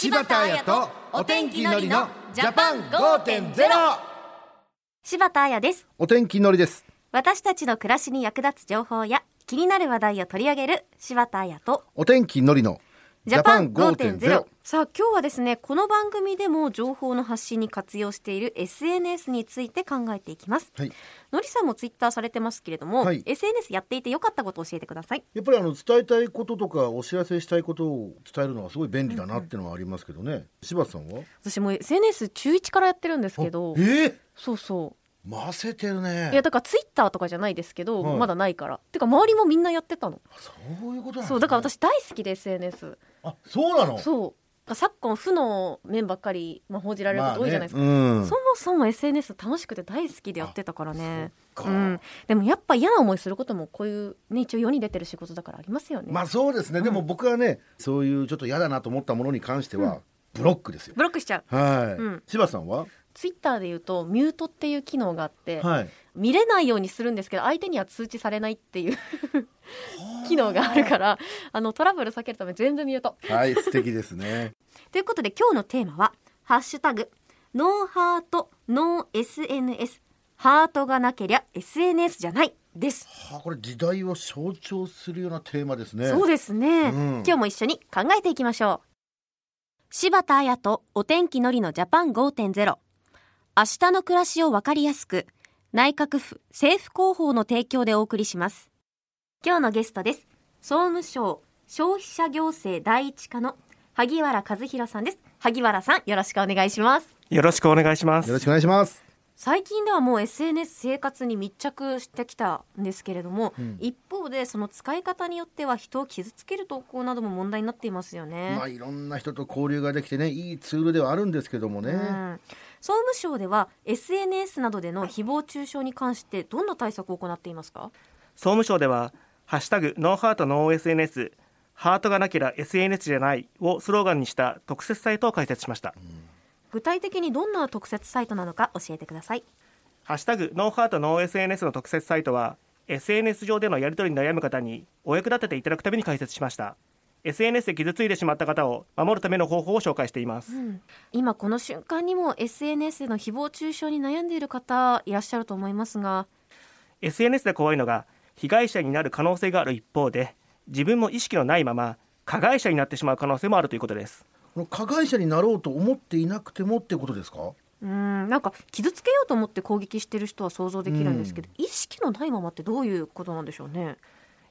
柴田彩とお天気のりのジャパン5.0柴田彩です。お天気のりです。私たちの暮らしに役立つ情報や気になる話題を取り上げる柴田彩とお天気のりのジャパン5.0さあ今日はですねこの番組でも情報の発信に活用している SNS について考えていきます。はい。のりさんもツイッターされてますけれども、はい。SNS やっていてよかったことを教えてください。やっぱりあの伝えたいこととかお知らせしたいことを伝えるのはすごい便利だなっていうのはありますけどね、柴田さんは？私も SNS 中1からやってるんですけど。えー、そうそませてるね。ういやだからツイッターとかじゃないですけど、はい。まだないから。てか周りもみんなやってたの。そういうことなんですね。そうだから私大好きで SNS あそうなの？そう昨今負の面ばっかり、まあ、報じられること多いじゃないですか、まあねうん。そもそも SNS 楽しくて大好きでやってたからね。うん、でもやっぱ嫌な思いすることもこういうね一応世に出てる仕事だからありますよね、まあそうですね、でも僕はねそういうちょっと嫌だなと思ったものに関しては、ブロックですよ。ブロックしちゃう。はい、うん。柴田さんは？ツイッターで言うとミュートっていう機能があって、はい。見れないようにするんですけど相手には通知されないっていう機能があるからあのトラブル避けるため全部ミュート。はい素敵ですね。ということで今日のテーマは「ハッシュタグノーハートノー SNS ハートがなけりゃ SNS じゃない」です、はあこれ時代を象徴するようなテーマですね。そうですね、うん。今日も一緒に考えていきましょう。柴田彩とお天気のりのジャパン5.0明日の暮らしをわかりやすく内閣府政府広報の提供でお送りします今日のゲストです。総務省消費者行政第一課の萩原和弘さんです。萩原さんよろしくお願いします。よろしくお願いします。よろしくお願いします。最近ではもう SNS 生活に密着してきたんですけれども、ん。一方でその使い方によっては人を傷つける投稿なども問題になっていますよね。まあいろんな人と交流ができてねいいツールではあるんですけどもね、うん。総務省では SNS などでの誹謗中傷に関してどんな対策を行っていますか？総務省では「ハッシュタグノーハートノー SNS ハートがなければ SNS じゃない」をスローガンにした特設サイトを開設しました、具体的にどんな特設サイトなのか教えてください。ハッシュタグノーハートノー SNS の特設サイトは SNS 上でのやり取りに悩む方にお役立てていただくために開設しました。SNS で傷ついてしまった方を守るための方法を紹介しています、今この瞬間にも SNS での誹謗中傷に悩んでいる方いらっしゃると思いますが。SNS で怖いのが被害者になる可能性がある一方で自分も意識のないまま加害者になってしまう可能性もあるということですこの加害者になろうと思っていなくてもってことですか？うんなんか傷つけようと思って攻撃してる人は想像できるんですけど、意識のないままってどういうことなんでしょうね？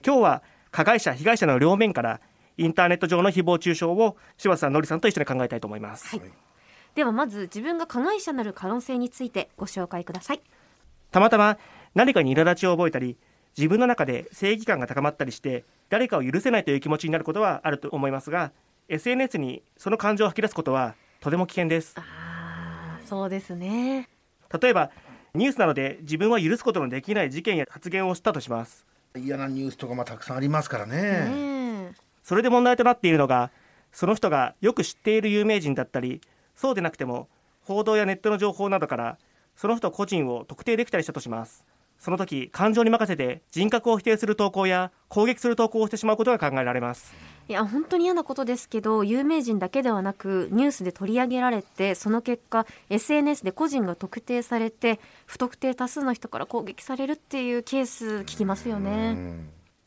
今日は加害者被害者の両面からインターネット上の誹謗中傷を柴田さんのりさんと一緒に考えたいと思います、はいではまず自分が加害者になる可能性についてご紹介ください。たまたま何かに苛立ちを覚えたり自分の中で正義感が高まったりして誰かを許せないという気持ちになることはあると思いますが SNS にその感情を吐き出すことはとても危険です。ああそうですね。例えばニュースなどで自分は許すことのできない事件や発言をしたとします。嫌なニュースとかまあたくさんありますからね。ねえ。それで問題となっているのがその人がよく知っている有名人だったりそうでなくても報道やネットの情報などからその人個人を特定できたりしたとしますその時感情に任せて人格を否定する投稿や攻撃する投稿をしてしまうことが考えられますいや本当に嫌なことですけど有名人だけではなくニュースで取り上げられてその結果 SNS で個人が特定されて不特定多数の人から攻撃されるっていうケース聞きますよね。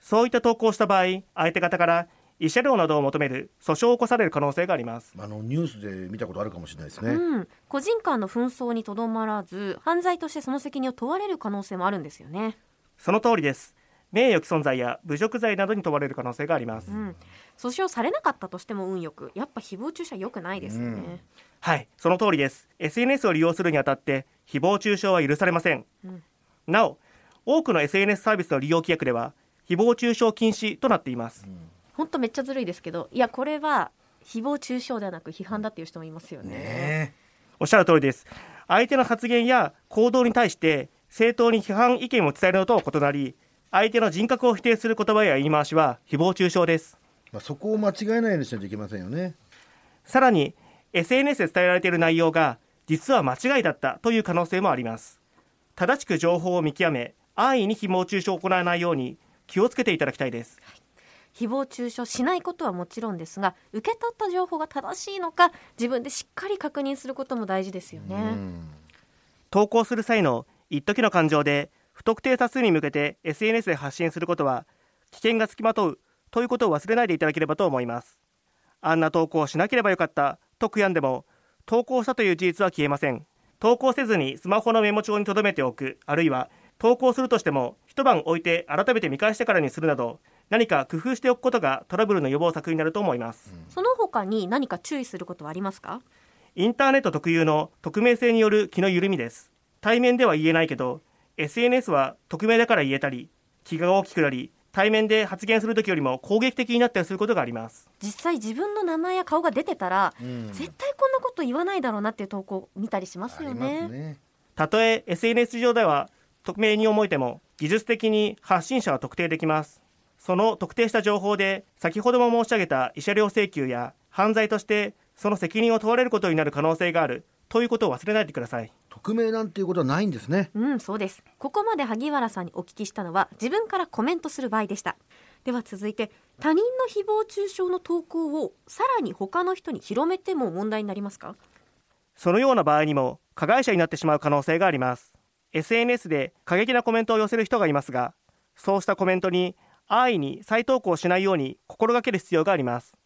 そういった投稿をした場合相手方から慰謝料などを求める訴訟を起こされる可能性があります。あのニュースで見たことあるかもしれないですね、うん、個人間の紛争にとどまらず犯罪としてその責任を問われる可能性もあるんですよね。その通りです。名誉毀損罪や侮辱罪などに問われる可能性があります、うん、訴訟されなかったとしても運よくやっぱ誹謗中傷は良くないですよね。はい。その通りです。SNS を利用するにあたって誹謗中傷は許されません、ん。なお多くの SNS サービスの利用規約では誹謗中傷禁止となっています、本当めっちゃずるいですけどいやこれは誹謗中傷ではなく批判だっていう人もいますよね。ねおっしゃる通りです。相手の発言や行動に対して正当に批判意見を伝えるのとは異なり相手の人格を否定する言葉や言い回しは誹謗中傷です。まあ、そこを間違えないようにしないといけませんよね。さらに SNS で伝えられている内容が実は間違いだったという可能性もあります。正しく情報を見極め安易に誹謗中傷を行わないように気をつけていただきたいです誹謗中傷しないことはもちろんですが受け取った情報が正しいのか自分でしっかり確認することも大事ですよね、投稿する際の一時の感情で不特定多数に向けて SNS で発信することは危険がつきまとうということを忘れないでいただければと思います。あんな投稿をしなければよかったと悔やんでも投稿したという事実は消えません。投稿せずにスマホのメモ帳に留めておくあるいは投稿するとしても一晩置いて改めて見返してからにするなど何か工夫しておくことがトラブルの予防策になると思います、その他に何か注意することはありますか？インターネット特有の匿名性による気の緩みです。対面では言えないけど SNS は匿名だから言えたり気が大きくなり対面で発言するときよりも攻撃的になったりすることがあります。実際自分の名前や顔が出てたら、ん。絶対こんなこと言わないだろうなっていう投稿を見たりしますよね。ね。たとえ SNS 上では匿名に思えても技術的に発信者は特定できますその特定した情報で先ほども申し上げた慰謝料請求や犯罪としてその責任を問われることになる可能性があるということを忘れないでください。匿名なんていうことはないんですね。うんそうです。ここまで萩原さんにお聞きしたのは自分からコメントする場合でした。では続いて他人の誹謗中傷の投稿をさらに他の人に広めても問題になりますか？そのような場合にも加害者になってしまう可能性があります。SNS で過激なコメントを寄せる人がいますがそうしたコメントに安易に再投稿しないように心がける必要があります。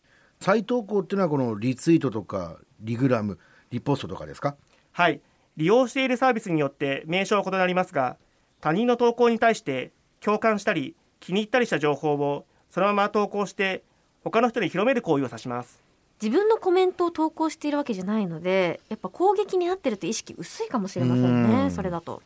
再投稿っていうのはこのリツイートとかリグラムリポストとかですか？はい。利用しているサービスによって名称は異なりますが他人の投稿に対して共感したり気に入ったりした情報をそのまま投稿して他の人に広める行為を指します。自分のコメントを投稿しているわけじゃないのでやっぱ攻撃になってると意識薄いかもしれませんうん。ねそれだと。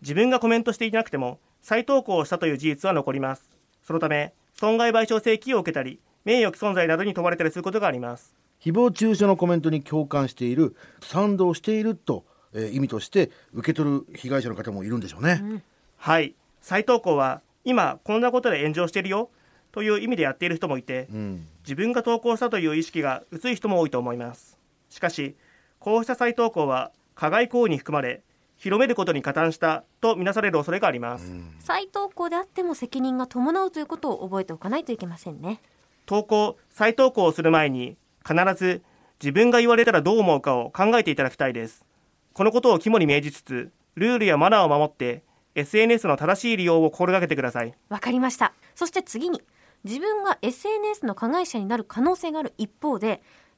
自分がコメントしていなくても再投稿をしたという事実は残りますそのため損害賠償請求を受けたり名誉毀損罪などに問われたりすることがあります。誹謗中傷のコメントに共感している賛同していると、えー意味として受け取る被害者の方もいるんでしょうね、はい。再投稿は今こんなことで炎上してるよという意味でやっている人もいてうん。自分が投稿したという意識が薄い人も多いと思います。しかしこうした再投稿は加害行為に含まれ広めることに加担したとみなされる恐れがあります、再投稿であっても責任が伴うということを覚えておかないといけませんね。投稿再投稿をする前に必ず自分が言われたらどう思うかを考えていただきたいです。このことを肝に銘じつつルールやマナーを守って SNS の正しい利用を心がけてください。わかりました。そして次に自分が SNS の加害者になる可能性がある一方でや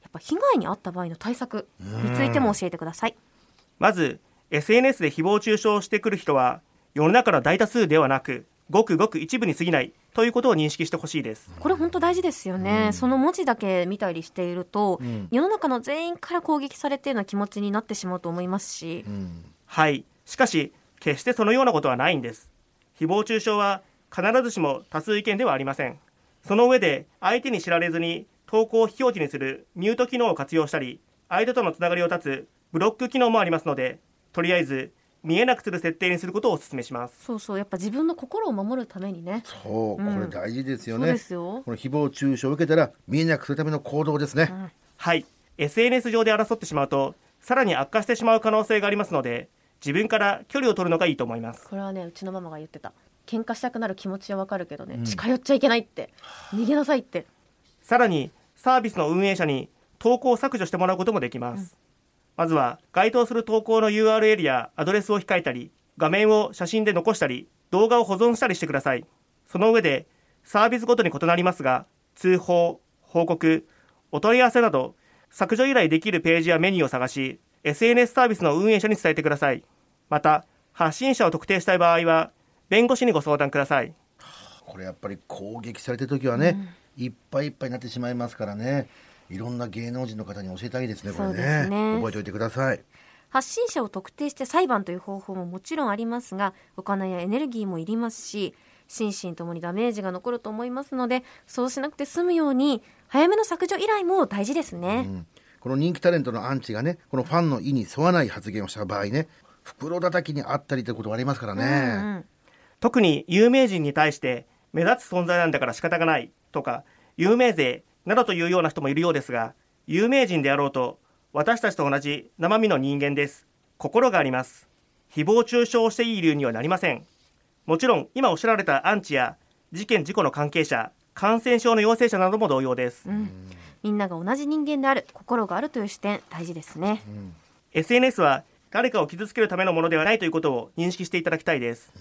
っぱ被害に遭った場合の対策についても教えてください。まず SNS で誹謗中傷をしてくる人は世の中の大多数ではなくごくごく一部に過ぎないということを認識してほしいです。これ本当大事ですよね、その文字だけ見たりしていると、ん。世の中の全員から攻撃されているような気持ちになってしまうと思いますし、うん。はい。しかし決してそのようなことはないんです。誹謗中傷は必ずしも多数意見ではありません。その上で相手に知られずに投稿を非表示にするミュート機能を活用したり相手とのつながりを断つブロック機能もありますのでとりあえず見えなくする設定にすることをお勧めします。そうそうやっぱ自分の心を守るためにね。そう、うん。これ大事ですよそうねですよ。この誹謗中傷を受けたら見えなくするための行動ですね、はい。SNS 上で争ってしまうとさらに悪化してしまう可能性がありますので自分から距離を取るのがいいと思います。これはねうちのママが言ってた。喧嘩したくなる気持ちはわかるけどね、近寄っちゃいけないって。逃げなさいって。さらにサービスの運営者に投稿を削除してもらうこともできます、まずは該当する投稿の URL やアドレスを控えたり画面を写真で残したり動画を保存したりしてください。その上でサービスごとに異なりますが通報報告お問い合わせなど削除依頼できるページやメニューを探し SNS サービスの運営者に伝えてください。また発信者を特定したい場合は弁護士にご相談ください。これやっぱり攻撃されてる時はね、いっぱいいっぱいになってしまいますからねいろんな芸能人の方に教えてあげですねこれね。ね。覚えておいてください。発信者を特定して裁判という方法ももちろんありますがお金やエネルギーもいりますし心身ともにダメージが残ると思いますのでそうしなくて済むように早めの削除依頼も大事ですね、うん。この人気タレントのアンチがねこのファンの意に沿わない発言をした場合ね袋叩きにあったりということがありますからね、うんうん。特に有名人に対して目立つ存在なんだから仕方がないとか有名税などというような人もいるようですが有名人であろうと私たちと同じ生身の人間です。心があります。誹謗中傷をしていい理由にはなりません。もちろん今おっしゃられたアンチや事件事故の関係者感染症の陽性者なども同様です、うん、みんなが同じ人間である心があるという視点大事ですね、SNS は誰かを傷つけるためのものではないということを認識していただきたいです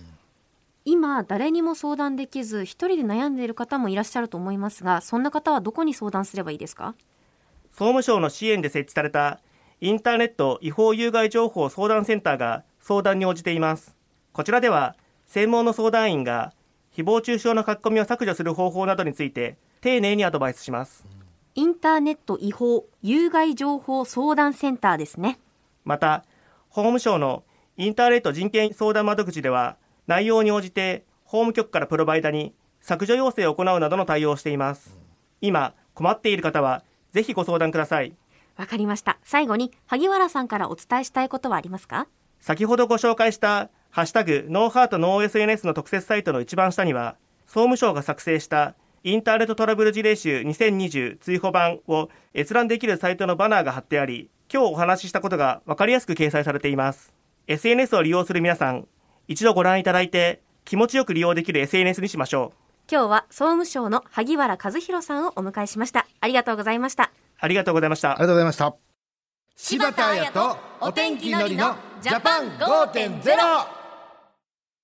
今誰にも相談できず一人で悩んでいる方もいらっしゃると思いますがそんな方はどこに相談すればいいですか？総務省の支援で設置されたインターネット違法有害情報相談センターが相談に応じています。こちらでは専門の相談員が誹謗中傷の書き込みを削除する方法などについて丁寧にアドバイスします。インターネット違法有害情報相談センターですね。また法務省のインターネット人権相談窓口では内容に応じて法務局からプロバイダに削除要請を行うなどの対応をしています。今困っている方はぜひご相談ください。わかりました。最後に萩原さんからお伝えしたいことはありますか？先ほどご紹介したハッシュタグノーハートノー SNS の特設サイトの一番下には総務省が作成したインターネットトラブル事例集2020追放版を閲覧できるサイトのバナーが貼ってあり今日お話ししたことが分かりやすく掲載されています。SNS を利用する皆さん一度ご覧いただいて気持ちよく利用できる SNS にしましょう。今日は総務省の萩原和弘さんをお迎えしました。ありがとうございました。ありがとうございました。ありがとうございました。柴田彩とお天気のりのジャパン5.0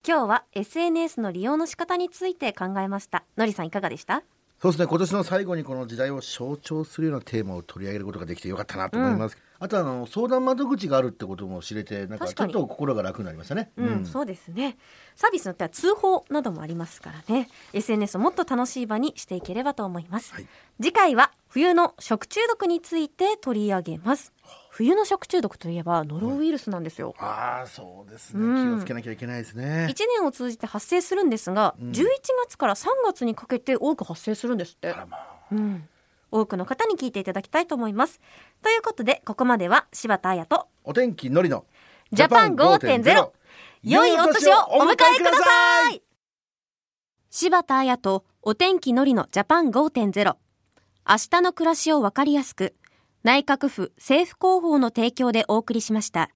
今日は SNS の利用の仕方について考えました。のりさんいかがでした？そうですね。今年の最後にこの時代を象徴するようなテーマを取り上げることができてよかったなと思います、あとはあの相談窓口があるってことも知れてなんかちょっと心が楽になりましたね。うん、そうですね。サービスによっては通報などもありますからね。SNS をもっと楽しい場にしていければと思います、はい。次回は冬の食中毒について取り上げます冬の食中毒といえばノロウイルスなんですよ、ああそうですね、うん。気をつけなきゃいけないですね。1年を通じて発生するんですが、11月から3月にかけて多く発生するんですって。まあ。うん、多くの方に聞いていただきたいと思います。ということでここまでは柴田彩とお天気のりのジャパン5.0良いお年をお迎えください。柴田彩とお天気のりのジャパン5.0明日の暮らしをわかりやすく内閣府政府広報の提供でお送りしました。